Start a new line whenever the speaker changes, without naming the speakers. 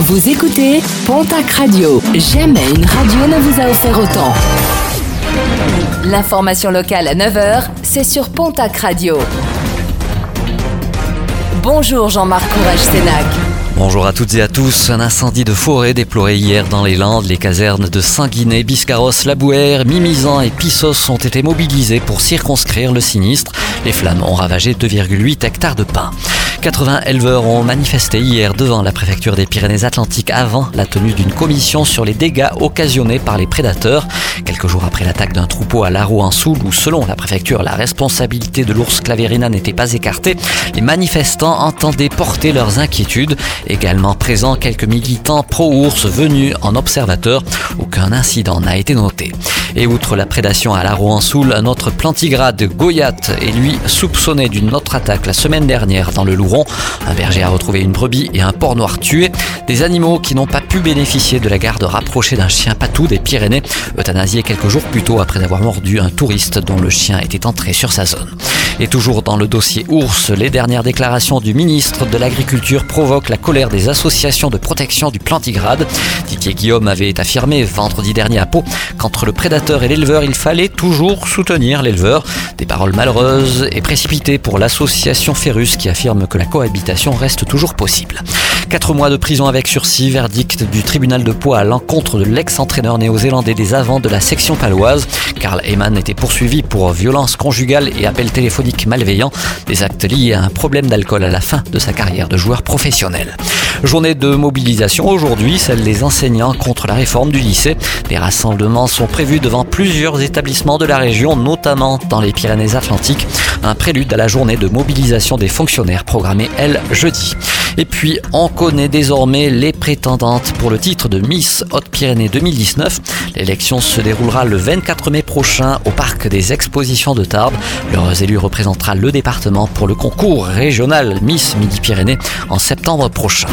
Vous écoutez Pontac Radio. Jamais une radio ne vous a offert autant. L'information locale à 9h, c'est sur Pontac Radio. Bonjour Jean-Marc Courage Sénac.
Bonjour à toutes et à tous. Un incendie de forêt déploré hier dans les Landes. Les casernes de Saint-Guinée, Biscarrosse, Labouère, Mimizan et Pissos ont été mobilisés pour circonscrire le sinistre. Les flammes ont ravagé 2,8 hectares de pins. 80 éleveurs ont manifesté hier devant la préfecture des Pyrénées-Atlantiques avant la tenue d'une commission sur les dégâts occasionnés par les prédateurs. Quelques jours après l'attaque d'un troupeau à Laroux-en-Soule où, selon la préfecture, la responsabilité de l'ours Clavérina n'était pas écartée, les manifestants entendaient porter leurs inquiétudes. Également présents quelques militants pro-ours venus en observateur. Aucun incident n'a été noté. Et outre la prédation à Laroux-en-Soule, un autre plantigrade, Goyat, est lui soupçonné d'une autre attaque la semaine dernière dans le Loup un berger a retrouvé une brebis et un porc noir tués. Des animaux qui n'ont pas pu bénéficier de la garde rapprochée d'un chien patou des Pyrénées, euthanasié quelques jours plus tôt après avoir mordu un touriste dont le chien était entré sur sa zone. Et toujours dans le dossier ours, les dernières déclarations du ministre de l'Agriculture provoquent la colère des associations de protection du plantigrade. Didier Guillaume avait affirmé vendredi dernier à Pau qu'entre le prédateur et l'éleveur, il fallait toujours soutenir l'éleveur. Des paroles malheureuses et précipitées pour l'association Ferrus qui affirme que la cohabitation reste toujours possible. Quatre mois de prison avec sursis, verdict du tribunal de Pau à l'encontre de l'ex-entraîneur néo-zélandais des avants de la section paloise. Karl Heyman était poursuivi pour violence conjugale et appel téléphonique malveillant, des actes liés à un problème d'alcool à la fin de sa carrière de joueur professionnel. Journée de mobilisation aujourd'hui, celle des enseignants contre la réforme du lycée. Des rassemblements sont prévus devant plusieurs établissements de la région, notamment dans les Pyrénées-Atlantiques. Un prélude à la journée de mobilisation des fonctionnaires programmée, elle, jeudi. Et puis, on connaît désormais les prétendantes pour le titre de Miss Haute-Pyrénées 2019. L'élection se déroulera le 24 mai prochain au parc des expositions de Tarbes. Leur élu représentera le département pour le concours régional Miss Midi-Pyrénées en septembre prochain.